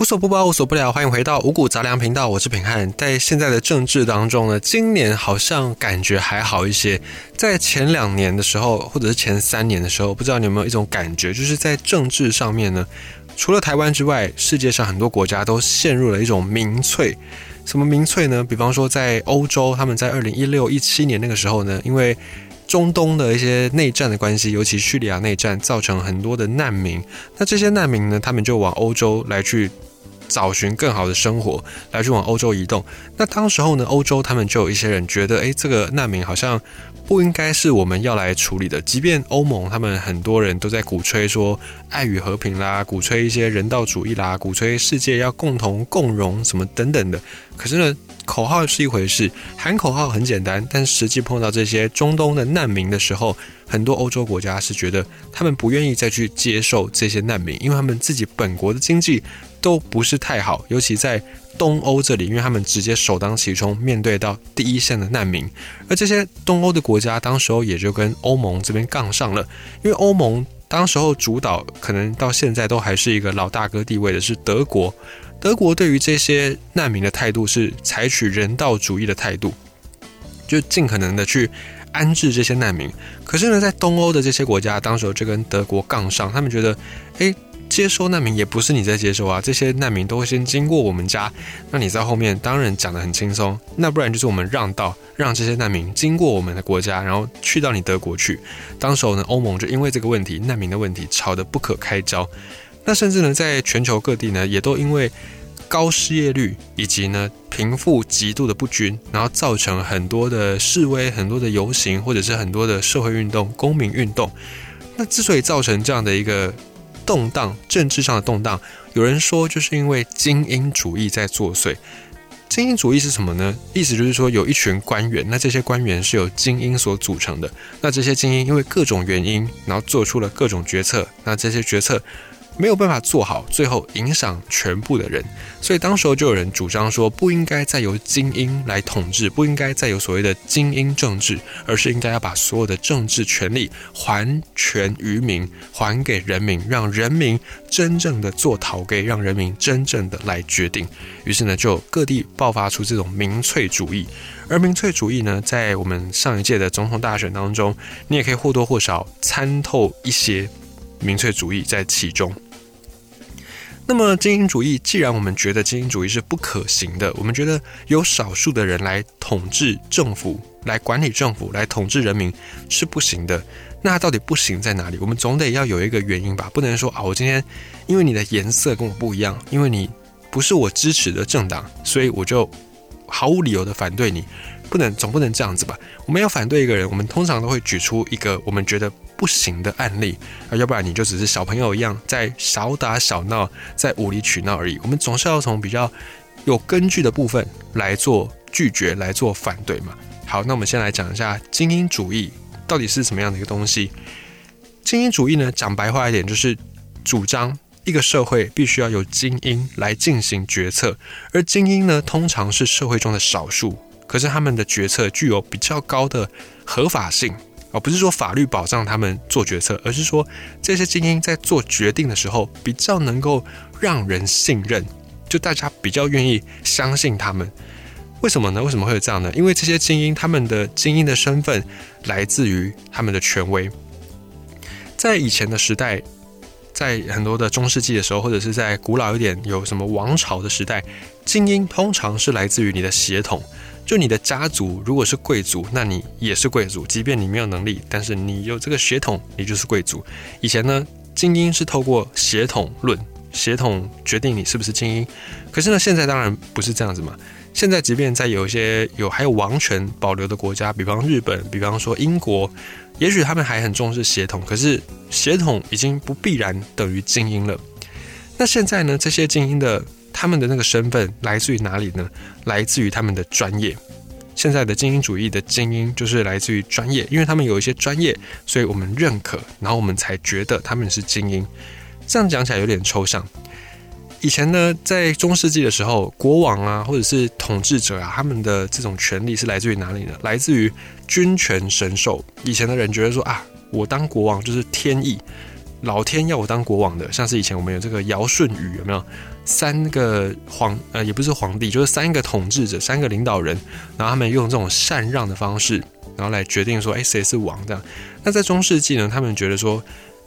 无所不包，无所不聊，欢迎回到五谷杂粮频道，我是平汉。在现在的政治当中呢，今年好像感觉还好一些。在前两年的时候，或者是前三年的时候，不知道你有没有一种感觉，就是在政治上面呢，除了台湾之外，世界上很多国家都陷入了一种民粹。什么民粹呢？比方说在欧洲，他们在二零一六一七年那个时候呢，因为中东的一些内战的关系，尤其叙利亚内战，造成很多的难民。那这些难民呢，他们就往欧洲来去找寻更好的生活，来去往欧洲移动。那当时候呢，欧洲他们就有一些人觉得，哎，这个难民好像不应该是我们要来处理的。即便欧盟他们很多人都在鼓吹说爱与和平啦，鼓吹一些人道主义啦，鼓吹世界要共同共荣什么等等的。可是呢？口号是一回事，喊口号很简单，但实际碰到这些中东的难民的时候，很多欧洲国家是觉得他们不愿意再去接受这些难民，因为他们自己本国的经济都不是太好，尤其在东欧这里，因为他们直接首当其冲面对到第一线的难民，而这些东欧的国家，当时候也就跟欧盟这边杠上了，因为欧盟当时候主导，可能到现在都还是一个老大哥地位的是德国。德国对于这些难民的态度是采取人道主义的态度，就尽可能的去安置这些难民。可是呢，在东欧的这些国家，当时候就跟德国杠上，他们觉得，哎，接收难民也不是你在接收啊，这些难民都会先经过我们家，那你在后面当然讲的很轻松，那不然就是我们让道，让这些难民经过我们的国家，然后去到你德国去。当时候呢，欧盟就因为这个问题，难民的问题吵得不可开交。那甚至呢，在全球各地呢，也都因为高失业率以及呢贫富极度的不均，然后造成很多的示威、很多的游行，或者是很多的社会运动、公民运动。那之所以造成这样的一个动荡，政治上的动荡，有人说就是因为精英主义在作祟。精英主义是什么呢？意思就是说有一群官员，那这些官员是由精英所组成的。那这些精英因为各种原因，然后做出了各种决策。那这些决策。没有办法做好，最后影响全部的人，所以当时候就有人主张说，不应该再由精英来统治，不应该再有所谓的精英政治，而是应该要把所有的政治权利还权于民，还给人民，让人民真正的做讨给，让人民真正的来决定。于是呢，就各地爆发出这种民粹主义，而民粹主义呢，在我们上一届的总统大选当中，你也可以或多或少参透一些民粹主义在其中。那么精英主义，既然我们觉得精英主义是不可行的，我们觉得有少数的人来统治政府、来管理政府、来统治人民是不行的。那到底不行在哪里？我们总得要有一个原因吧，不能说啊，我今天因为你的颜色跟我不一样，因为你不是我支持的政党，所以我就毫无理由的反对你。不能，总不能这样子吧？我们要反对一个人，我们通常都会举出一个我们觉得不行的案例啊，要不然你就只是小朋友一样在小打小闹，在无理取闹而已。我们总是要从比较有根据的部分来做拒绝，来做反对嘛。好，那我们先来讲一下精英主义到底是什么样的一个东西。精英主义呢，讲白话一点，就是主张一个社会必须要有精英来进行决策，而精英呢，通常是社会中的少数。可是他们的决策具有比较高的合法性，而不是说法律保障他们做决策，而是说这些精英在做决定的时候比较能够让人信任，就大家比较愿意相信他们。为什么呢？为什么会有这样呢？因为这些精英他们的精英的身份来自于他们的权威。在以前的时代，在很多的中世纪的时候，或者是在古老一点有什么王朝的时代，精英通常是来自于你的血统。就你的家族如果是贵族，那你也是贵族。即便你没有能力，但是你有这个血统，你就是贵族。以前呢，精英是透过血统论，血统决定你是不是精英。可是呢，现在当然不是这样子嘛。现在即便在有一些有还有王权保留的国家，比方日本，比方说英国，也许他们还很重视血统，可是血统已经不必然等于精英了。那现在呢，这些精英的。他们的那个身份来自于哪里呢？来自于他们的专业。现在的精英主义的精英就是来自于专业，因为他们有一些专业，所以我们认可，然后我们才觉得他们是精英。这样讲起来有点抽象。以前呢，在中世纪的时候，国王啊，或者是统治者啊，他们的这种权利是来自于哪里呢？来自于君权神授。以前的人觉得说啊，我当国王就是天意。老天要我当国王的，像是以前我们有这个尧舜禹，有没有三个皇呃，也不是皇帝，就是三个统治者，三个领导人，然后他们用这种禅让的方式，然后来决定说，哎，谁是王这样。那在中世纪呢，他们觉得说，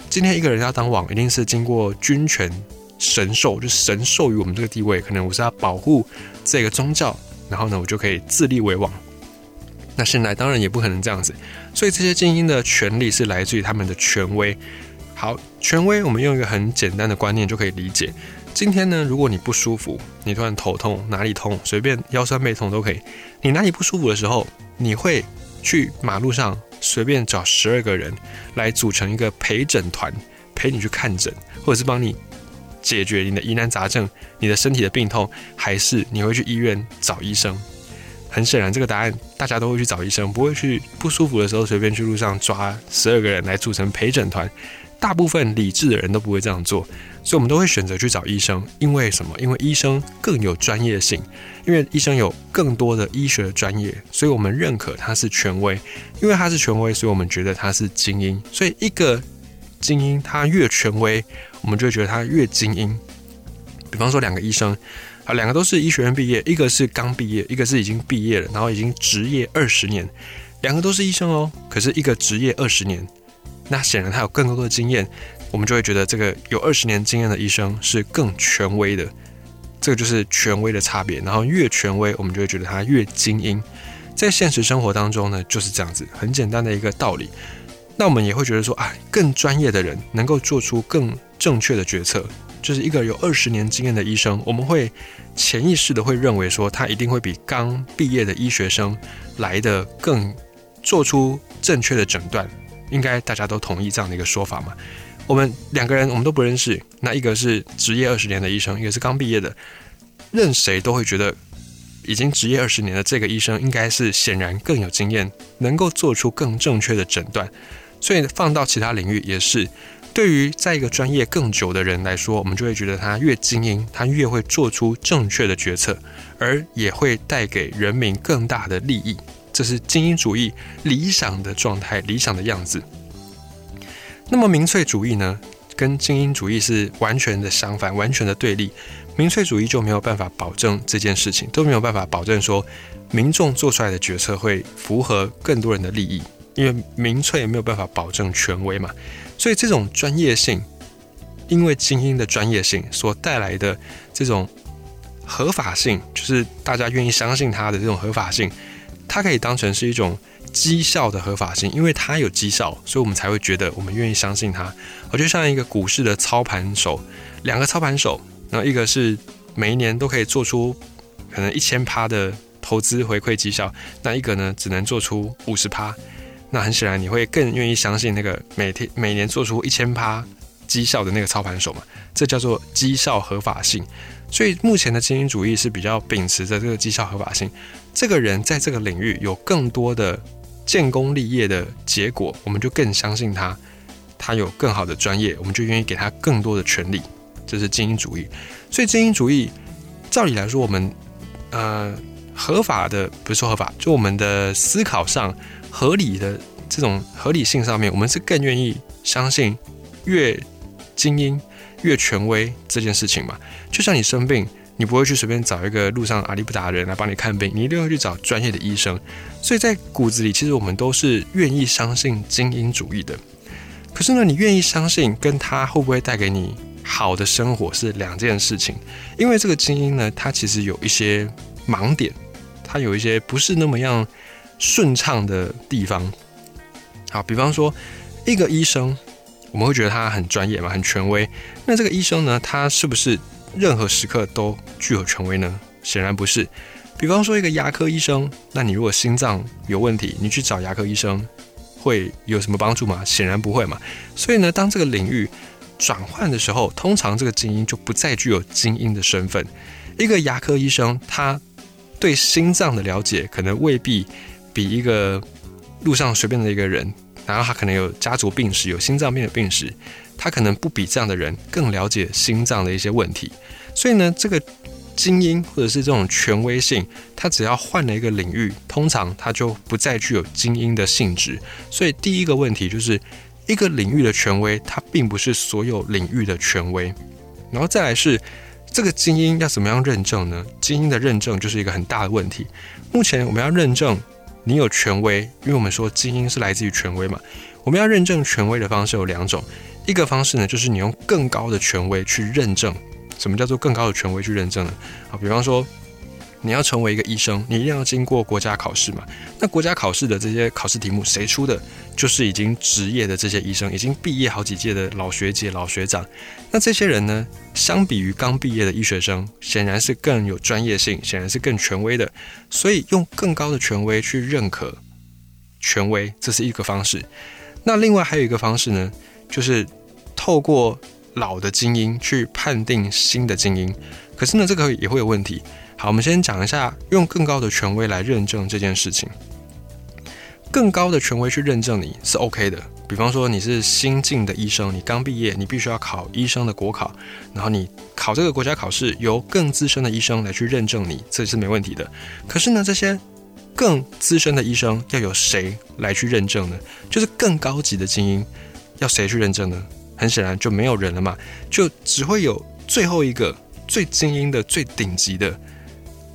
今天一个人要当王，一定是经过君权神授，就神授予我们这个地位，可能我是要保护这个宗教，然后呢，我就可以自立为王。那现在当然也不可能这样子，所以这些精英的权利是来自于他们的权威。好，权威，我们用一个很简单的观念就可以理解。今天呢，如果你不舒服，你突然头痛，哪里痛，随便腰酸背痛都可以。你哪里不舒服的时候，你会去马路上随便找十二个人来组成一个陪诊团，陪你去看诊，或者是帮你解决你的疑难杂症、你的身体的病痛，还是你会去医院找医生？很显然，这个答案大家都会去找医生，不会去不舒服的时候随便去路上抓十二个人来组成陪诊团。大部分理智的人都不会这样做，所以我们都会选择去找医生。因为什么？因为医生更有专业性，因为医生有更多的医学专业，所以我们认可他是权威。因为他是权威，所以我们觉得他是精英。所以一个精英，他越权威，我们就会觉得他越精英。比方说，两个医生啊，两个都是医学院毕业，一个是刚毕业，一个是已经毕业了，然后已经职业二十年，两个都是医生哦。可是一个职业二十年。那显然他有更多的经验，我们就会觉得这个有二十年经验的医生是更权威的，这个就是权威的差别。然后越权威，我们就会觉得他越精英。在现实生活当中呢，就是这样子，很简单的一个道理。那我们也会觉得说啊，更专业的人能够做出更正确的决策，就是一个有二十年经验的医生，我们会潜意识的会认为说，他一定会比刚毕业的医学生来的更做出正确的诊断。应该大家都同意这样的一个说法嘛？我们两个人我们都不认识，那一个是职业二十年的医生，一个是刚毕业的，任谁都会觉得已经职业二十年的这个医生应该是显然更有经验，能够做出更正确的诊断。所以放到其他领域也是，对于在一个专业更久的人来说，我们就会觉得他越精英，他越会做出正确的决策，而也会带给人民更大的利益。这是精英主义理想的状态，理想的样子。那么民粹主义呢，跟精英主义是完全的相反，完全的对立。民粹主义就没有办法保证这件事情，都没有办法保证说民众做出来的决策会符合更多人的利益，因为民粹也没有办法保证权威嘛。所以这种专业性，因为精英的专业性所带来的这种合法性，就是大家愿意相信他的这种合法性。它可以当成是一种绩效的合法性，因为它有绩效，所以我们才会觉得我们愿意相信它。我就像一个股市的操盘手，两个操盘手，然后一个是每一年都可以做出可能一千趴的投资回馈绩效，那一个呢只能做出五十趴。那很显然你会更愿意相信那个每天每年做出一千趴绩效的那个操盘手嘛？这叫做绩效合法性。所以目前的精英主义是比较秉持着这个绩效合法性。这个人在这个领域有更多的建功立业的结果，我们就更相信他，他有更好的专业，我们就愿意给他更多的权利。这是精英主义。所以精英主义，照理来说，我们呃合法的不是合法，就我们的思考上合理的这种合理性上面，我们是更愿意相信越精英越权威这件事情嘛。就像你生病。你不会去随便找一个路上阿里不达人来帮你看病，你一定会去找专业的医生。所以在骨子里，其实我们都是愿意相信精英主义的。可是呢，你愿意相信，跟他会不会带给你好的生活是两件事情。因为这个精英呢，他其实有一些盲点，他有一些不是那么样顺畅的地方。好，比方说一个医生，我们会觉得他很专业嘛，很权威。那这个医生呢，他是不是？任何时刻都具有权威呢？显然不是。比方说一个牙科医生，那你如果心脏有问题，你去找牙科医生会有什么帮助吗？显然不会嘛。所以呢，当这个领域转换的时候，通常这个精英就不再具有精英的身份。一个牙科医生，他对心脏的了解可能未必比一个路上随便的一个人，然后他可能有家族病史，有心脏病的病史。他可能不比这样的人更了解心脏的一些问题，所以呢，这个精英或者是这种权威性，他只要换了一个领域，通常他就不再具有精英的性质。所以第一个问题就是，一个领域的权威，它并不是所有领域的权威。然后再来是这个精英要怎么样认证呢？精英的认证就是一个很大的问题。目前我们要认证你有权威，因为我们说精英是来自于权威嘛。我们要认证权威的方式有两种，一个方式呢就是你用更高的权威去认证。什么叫做更高的权威去认证呢？啊，比方说。你要成为一个医生，你一定要经过国家考试嘛？那国家考试的这些考试题目谁出的？就是已经职业的这些医生，已经毕业好几届的老学姐、老学长。那这些人呢，相比于刚毕业的医学生，显然是更有专业性，显然是更权威的。所以用更高的权威去认可权威，这是一个方式。那另外还有一个方式呢，就是透过老的精英去判定新的精英。可是呢，这个也会有问题。好，我们先讲一下用更高的权威来认证这件事情。更高的权威去认证你是 OK 的，比方说你是新进的医生，你刚毕业，你必须要考医生的国考，然后你考这个国家考试，由更资深的医生来去认证你，这是没问题的。可是呢，这些更资深的医生要有谁来去认证呢？就是更高级的精英要谁去认证呢？很显然就没有人了嘛，就只会有最后一个最精英的、最顶级的。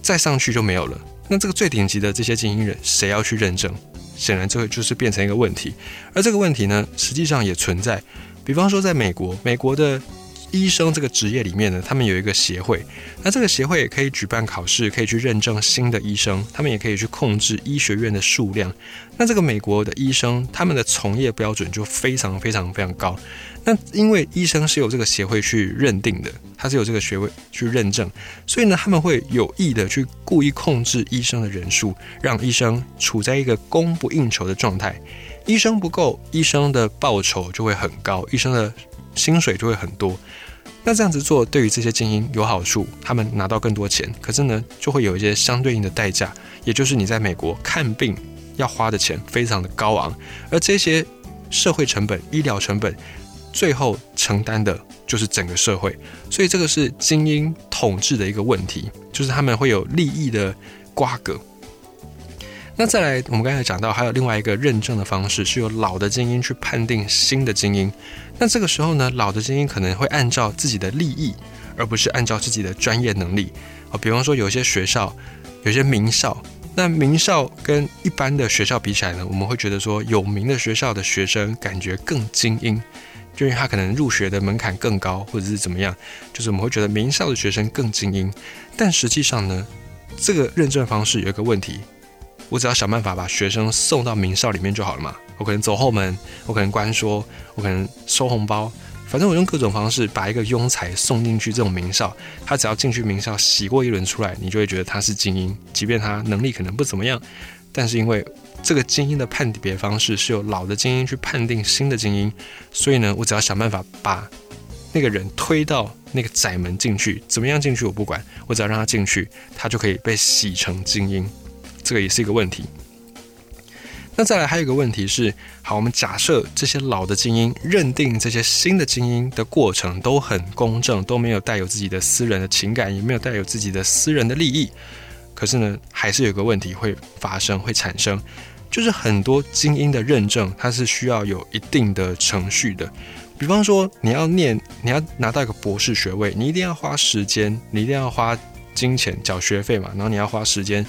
再上去就没有了。那这个最顶级的这些精英人，谁要去认证？显然这个就是变成一个问题。而这个问题呢，实际上也存在。比方说，在美国，美国的医生这个职业里面呢，他们有一个协会。那这个协会也可以举办考试，可以去认证新的医生。他们也可以去控制医学院的数量。那这个美国的医生，他们的从业标准就非常非常非常高。那因为医生是由这个协会去认定的，他是有这个学位去认证，所以呢，他们会有意的去故意控制医生的人数，让医生处在一个供不应求的状态。医生不够，医生的报酬就会很高，医生的薪水就会很多。那这样子做对于这些精英有好处，他们拿到更多钱。可是呢，就会有一些相对应的代价，也就是你在美国看病要花的钱非常的高昂，而这些社会成本、医疗成本。最后承担的就是整个社会，所以这个是精英统治的一个问题，就是他们会有利益的瓜葛。那再来，我们刚才讲到，还有另外一个认证的方式，是由老的精英去判定新的精英。那这个时候呢，老的精英可能会按照自己的利益，而不是按照自己的专业能力啊。比方说，有些学校，有些名校，那名校跟一般的学校比起来呢，我们会觉得说，有名的学校的学生感觉更精英。就因为他可能入学的门槛更高，或者是怎么样，就是我们会觉得名校的学生更精英。但实际上呢，这个认证方式有一个问题，我只要想办法把学生送到名校里面就好了嘛。我可能走后门，我可能关说，我可能收红包，反正我用各种方式把一个庸才送进去这种名校，他只要进去名校洗过一轮出来，你就会觉得他是精英，即便他能力可能不怎么样，但是因为。这个精英的判别方式是由老的精英去判定新的精英，所以呢，我只要想办法把那个人推到那个窄门进去，怎么样进去我不管，我只要让他进去，他就可以被洗成精英。这个也是一个问题。那再来还有一个问题是，好，我们假设这些老的精英认定这些新的精英的过程都很公正，都没有带有自己的私人的情感，也没有带有自己的私人的利益。可是呢，还是有个问题会发生，会产生。就是很多精英的认证，它是需要有一定的程序的。比方说，你要念，你要拿到一个博士学位，你一定要花时间，你一定要花金钱缴学费嘛。然后你要花时间，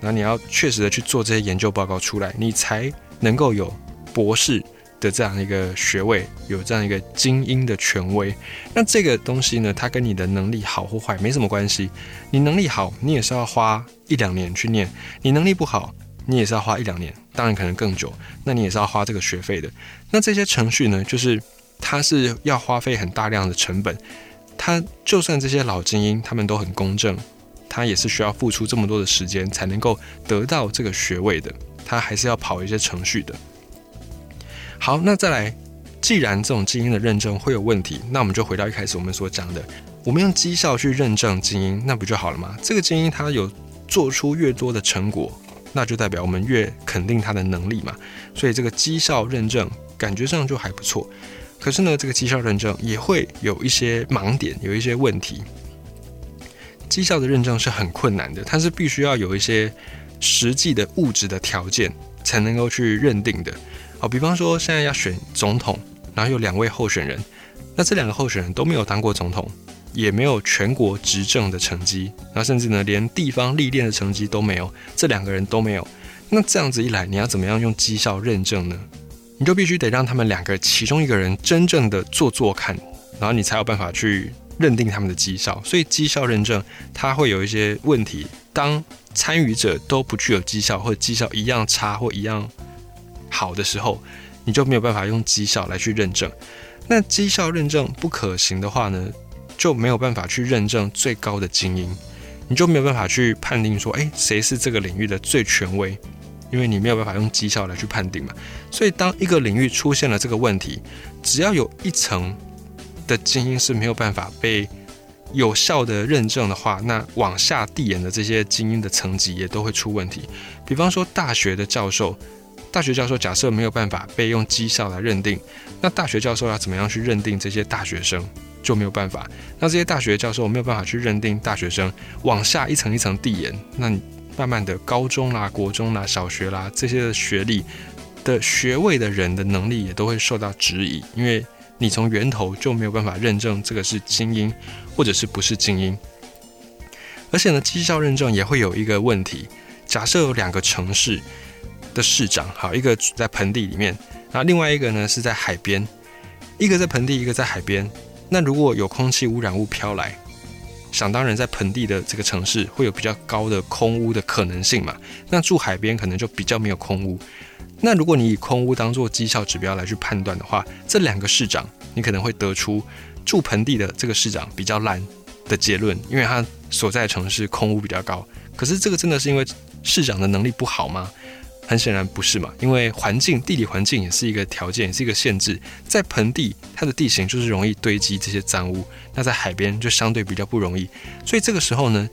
然后你要确实的去做这些研究报告出来，你才能够有博士的这样一个学位，有这样一个精英的权威。那这个东西呢，它跟你的能力好或坏没什么关系。你能力好，你也是要花一两年去念；你能力不好。你也是要花一两年，当然可能更久，那你也是要花这个学费的。那这些程序呢，就是它是要花费很大量的成本。它就算这些老精英他们都很公正，他也是需要付出这么多的时间才能够得到这个学位的。他还是要跑一些程序的。好，那再来，既然这种精英的认证会有问题，那我们就回到一开始我们所讲的，我们用绩效去认证精英，那不就好了吗？这个精英他有做出越多的成果。那就代表我们越肯定他的能力嘛，所以这个绩效认证感觉上就还不错。可是呢，这个绩效认证也会有一些盲点，有一些问题。绩效的认证是很困难的，它是必须要有一些实际的物质的条件才能够去认定的。好，比方说现在要选总统，然后有两位候选人，那这两个候选人都没有当过总统，也没有全国执政的成绩，然后甚至呢连地方历练的成绩都没有，这两个人都没有。那这样子一来，你要怎么样用绩效认证呢？你就必须得让他们两个其中一个人真正的做做看，然后你才有办法去认定他们的绩效。所以绩效认证它会有一些问题，当参与者都不具有绩效，或者绩效一样差或一样。好的时候，你就没有办法用绩效来去认证。那绩效认证不可行的话呢，就没有办法去认证最高的精英，你就没有办法去判定说，哎，谁是这个领域的最权威，因为你没有办法用绩效来去判定嘛。所以，当一个领域出现了这个问题，只要有一层的精英是没有办法被有效的认证的话，那往下递延的这些精英的层级也都会出问题。比方说，大学的教授。大学教授假设没有办法被用绩效来认定，那大学教授要怎么样去认定这些大学生就没有办法。那这些大学教授没有办法去认定大学生，往下一层一层递延，那你慢慢的高中啦、国中啦、小学啦这些的学历的学位的人的能力也都会受到质疑，因为你从源头就没有办法认证这个是精英或者是不是精英。而且呢，绩效认证也会有一个问题，假设有两个城市。的市长，好，一个在盆地里面，然后另外一个呢是在海边，一个在盆地，一个在海边。那如果有空气污染物飘来，想当然在盆地的这个城市会有比较高的空污的可能性嘛？那住海边可能就比较没有空污。那如果你以空污当做绩效指标来去判断的话，这两个市长你可能会得出住盆地的这个市长比较烂的结论，因为他所在的城市空污比较高。可是这个真的是因为市长的能力不好吗？很显然不是嘛，因为环境、地理环境也是一个条件，也是一个限制。在盆地，它的地形就是容易堆积这些脏污；那在海边就相对比较不容易。所以这个时候呢，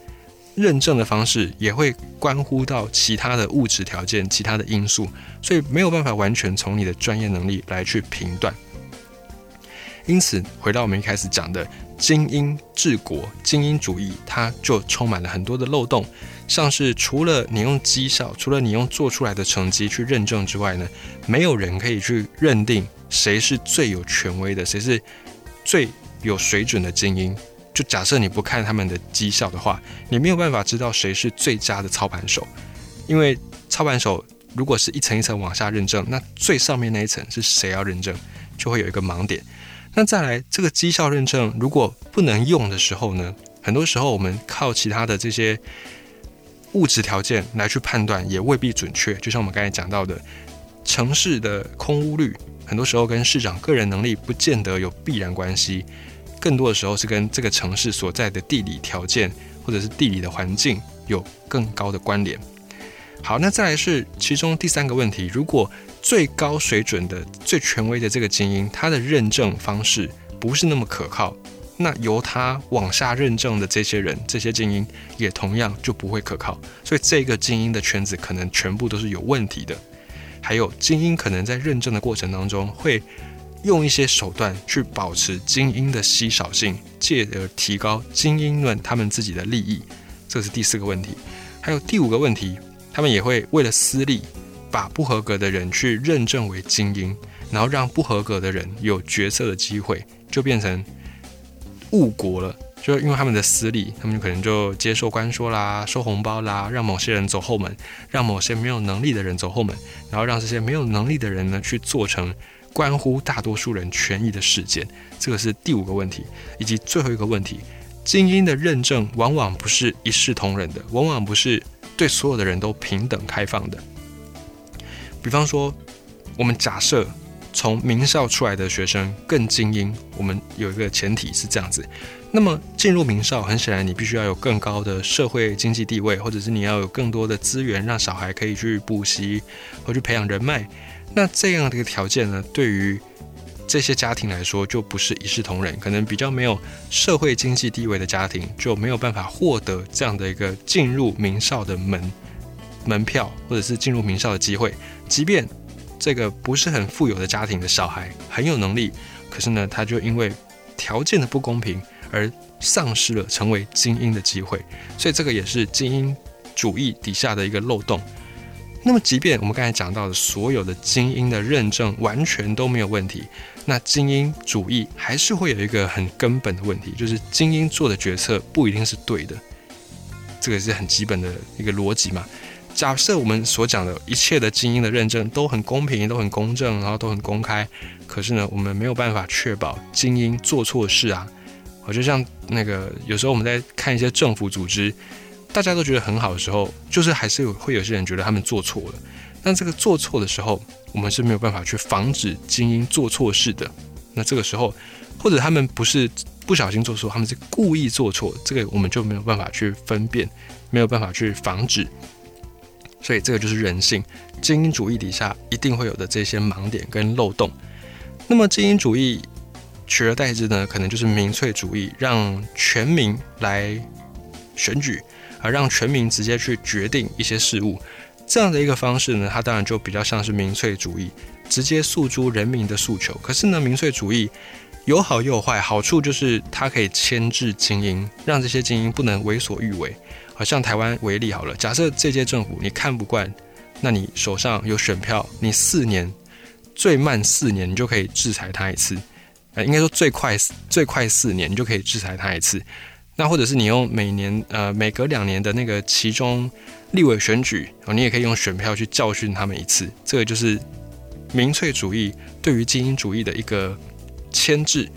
认证的方式也会关乎到其他的物质条件、其他的因素，所以没有办法完全从你的专业能力来去评断。因此，回到我们一开始讲的精英治国、精英主义，它就充满了很多的漏洞。像是除了你用绩效，除了你用做出来的成绩去认证之外呢，没有人可以去认定谁是最有权威的，谁是最有水准的精英。就假设你不看他们的绩效的话，你没有办法知道谁是最佳的操盘手，因为操盘手如果是一层一层往下认证，那最上面那一层是谁要认证，就会有一个盲点。那再来，这个绩效认证如果不能用的时候呢，很多时候我们靠其他的这些。物质条件来去判断也未必准确，就像我们刚才讲到的，城市的空屋率很多时候跟市长个人能力不见得有必然关系，更多的时候是跟这个城市所在的地理条件或者是地理的环境有更高的关联。好，那再来是其中第三个问题，如果最高水准的、最权威的这个精英，他的认证方式不是那么可靠。那由他往下认证的这些人，这些精英也同样就不会可靠，所以这个精英的圈子可能全部都是有问题的。还有精英可能在认证的过程当中，会用一些手段去保持精英的稀少性，借而提高精英们他们自己的利益。这是第四个问题。还有第五个问题，他们也会为了私利，把不合格的人去认证为精英，然后让不合格的人有决策的机会，就变成。误国了，就因为他们的私利，他们可能就接受官说啦，收红包啦，让某些人走后门，让某些没有能力的人走后门，然后让这些没有能力的人呢去做成关乎大多数人权益的事件。这个是第五个问题，以及最后一个问题：精英的认证往往不是一视同仁的，往往不是对所有的人都平等开放的。比方说，我们假设。从名校出来的学生更精英，我们有一个前提是这样子。那么进入名校，很显然你必须要有更高的社会经济地位，或者是你要有更多的资源，让小孩可以去补习或去培养人脉。那这样的一个条件呢，对于这些家庭来说就不是一视同仁。可能比较没有社会经济地位的家庭就没有办法获得这样的一个进入名校的门门票，或者是进入名校的机会，即便。这个不是很富有的家庭的小孩很有能力，可是呢，他就因为条件的不公平而丧失了成为精英的机会，所以这个也是精英主义底下的一个漏洞。那么，即便我们刚才讲到的所有的精英的认证完全都没有问题，那精英主义还是会有一个很根本的问题，就是精英做的决策不一定是对的。这个是很基本的一个逻辑嘛。假设我们所讲的一切的精英的认证都很公平、都很公正，然后都很公开，可是呢，我们没有办法确保精英做错事啊。我就像那个有时候我们在看一些政府组织。大家都觉得很好的时候，就是还是有会有些人觉得他们做错了。但这个做错的时候，我们是没有办法去防止精英做错事的。那这个时候，或者他们不是不小心做错，他们是故意做错，这个我们就没有办法去分辨，没有办法去防止。所以这个就是人性，精英主义底下一定会有的这些盲点跟漏洞。那么精英主义取而代之呢，可能就是民粹主义，让全民来选举。而让全民直接去决定一些事物，这样的一个方式呢，它当然就比较像是民粹主义，直接诉诸人民的诉求。可是呢，民粹主义有好又有坏，好处就是它可以牵制精英，让这些精英不能为所欲为。好像台湾为例好了，假设这届政府你看不惯，那你手上有选票，你四年最慢四年，你就可以制裁他一次。呃，应该说最快最快四年，你就可以制裁他一次。那或者是你用每年呃每隔两年的那个其中立委选举哦，你也可以用选票去教训他们一次。这个就是民粹主义对于精英主义的一个牵制。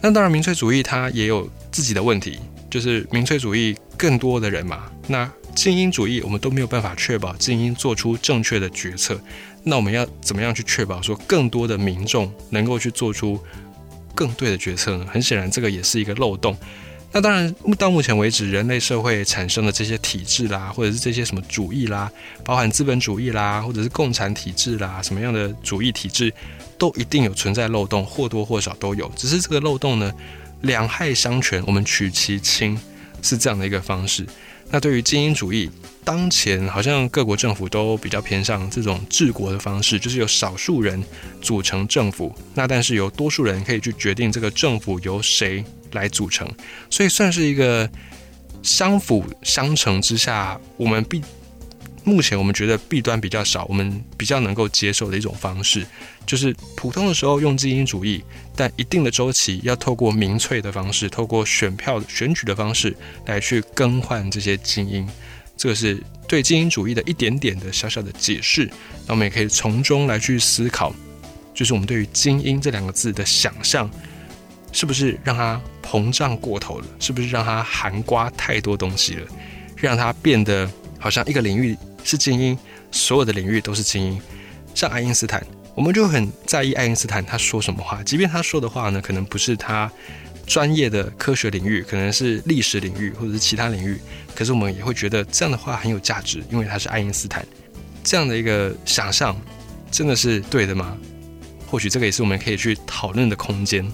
那当然，民粹主义它也有自己的问题，就是民粹主义更多的人嘛。那精英主义我们都没有办法确保精英做出正确的决策。那我们要怎么样去确保说更多的民众能够去做出更对的决策呢？很显然，这个也是一个漏洞。那当然，到目前为止，人类社会产生的这些体制啦，或者是这些什么主义啦，包含资本主义啦，或者是共产体制啦，什么样的主义体制，都一定有存在漏洞，或多或少都有。只是这个漏洞呢，两害相权，我们取其轻，是这样的一个方式。那对于精英主义，当前好像各国政府都比较偏向这种治国的方式，就是由少数人组成政府，那但是由多数人可以去决定这个政府由谁。来组成，所以算是一个相辅相成之下，我们弊目前我们觉得弊端比较少，我们比较能够接受的一种方式，就是普通的时候用精英主义，但一定的周期要透过民粹的方式，透过选票选举的方式来去更换这些精英。这个是对精英主义的一点点的小小的解释，那我们也可以从中来去思考，就是我们对于精英这两个字的想象。是不是让它膨胀过头了？是不是让它含刮太多东西了？让它变得好像一个领域是精英，所有的领域都是精英。像爱因斯坦，我们就很在意爱因斯坦他说什么话，即便他说的话呢，可能不是他专业的科学领域，可能是历史领域或者是其他领域，可是我们也会觉得这样的话很有价值，因为他是爱因斯坦。这样的一个想象，真的是对的吗？或许这个也是我们可以去讨论的空间。